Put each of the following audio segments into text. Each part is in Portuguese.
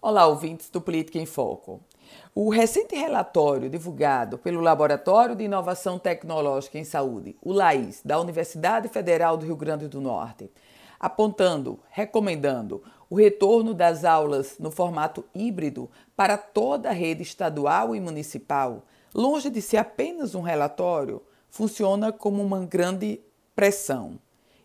Olá, ouvintes do Política em Foco. O recente relatório divulgado pelo Laboratório de Inovação Tecnológica em Saúde, o LAIS, da Universidade Federal do Rio Grande do Norte, apontando, recomendando o retorno das aulas no formato híbrido para toda a rede estadual e municipal, longe de ser apenas um relatório, funciona como uma grande pressão.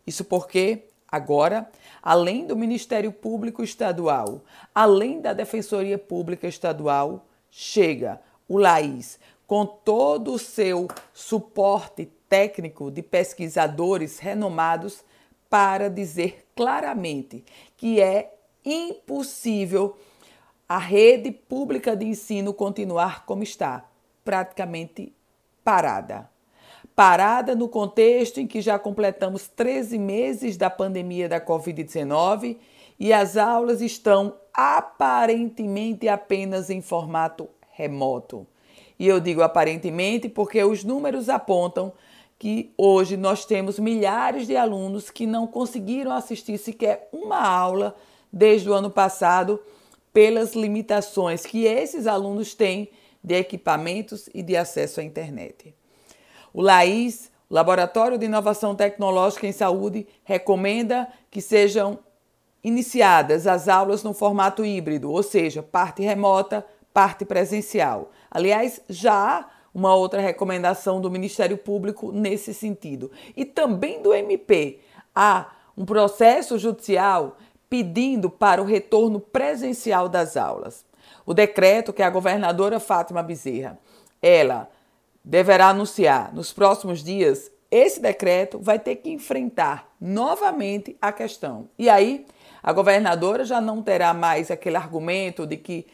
Isso porque Agora, além do Ministério Público Estadual, além da Defensoria Pública Estadual, chega o LAIS com todo o seu suporte técnico de pesquisadores renomados para dizer claramente que é impossível a rede pública de ensino continuar como está, praticamente parada parada no contexto em que já completamos 13 meses da pandemia da Covid-19 e as aulas estão aparentemente apenas em formato remoto. E eu digo aparentemente porque os números apontam que hoje nós temos milhares de alunos que não conseguiram assistir sequer uma aula desde o ano passado pelas limitações que esses alunos têm de equipamentos e de acesso à internet. O LAIS, Laboratório de Inovação Tecnológica em Saúde, recomenda que sejam iniciadas as aulas no formato híbrido, ou seja, parte remota, parte presencial. Aliás, já há uma outra recomendação do Ministério Público nesse sentido. E também do MP. Há um processo judicial pedindo para o retorno presencial das aulas. O decreto que a governadora Fátima Bezerra, ela deverá anunciar nos próximos dias, esse decreto vai ter que enfrentar novamente a questão. E aí, a governadora já não terá mais aquele argumento de que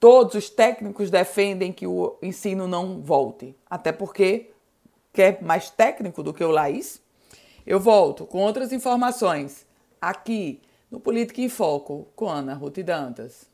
todos os técnicos defendem que o ensino não volte. Até porque quer mais técnico do que o Laís? Eu volto com outras informações aqui no Política em Foco com Ana Ruth Dantas.